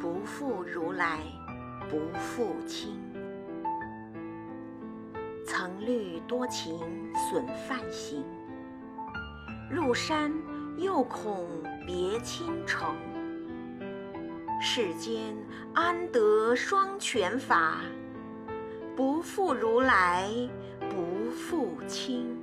不负如来不负卿曾虑多情损梵行入山又恐别倾城。世间安得双全法？不负如来不负卿